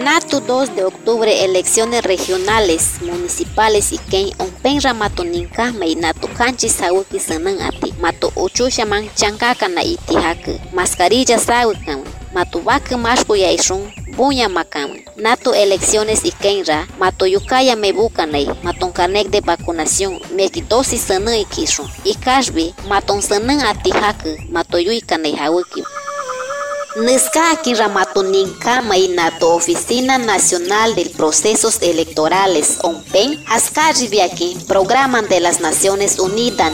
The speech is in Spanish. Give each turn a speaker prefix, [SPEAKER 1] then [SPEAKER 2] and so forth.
[SPEAKER 1] Nato 2 de octubre, elecciones regionales, municipales y ken onpen ramato ninka may nato kanchi sawuki sanang ati. Mato ocho shaman chankaka na itihak. Mascarilla sawukan. Mato baka mashko yaishun. Buña makam. Nato elecciones y kenra. Mato yukaya me bukanay. Maton carnet de vacunación. Mekitosi sanang ikishun. Ikashbi. Maton sanang atihak. Mato yuikanay hawuki. Neskaki Ramatuninka Mainato Oficina Nacional de Procesos Electorales OMPEN Ascari Programa de las Naciones Unidas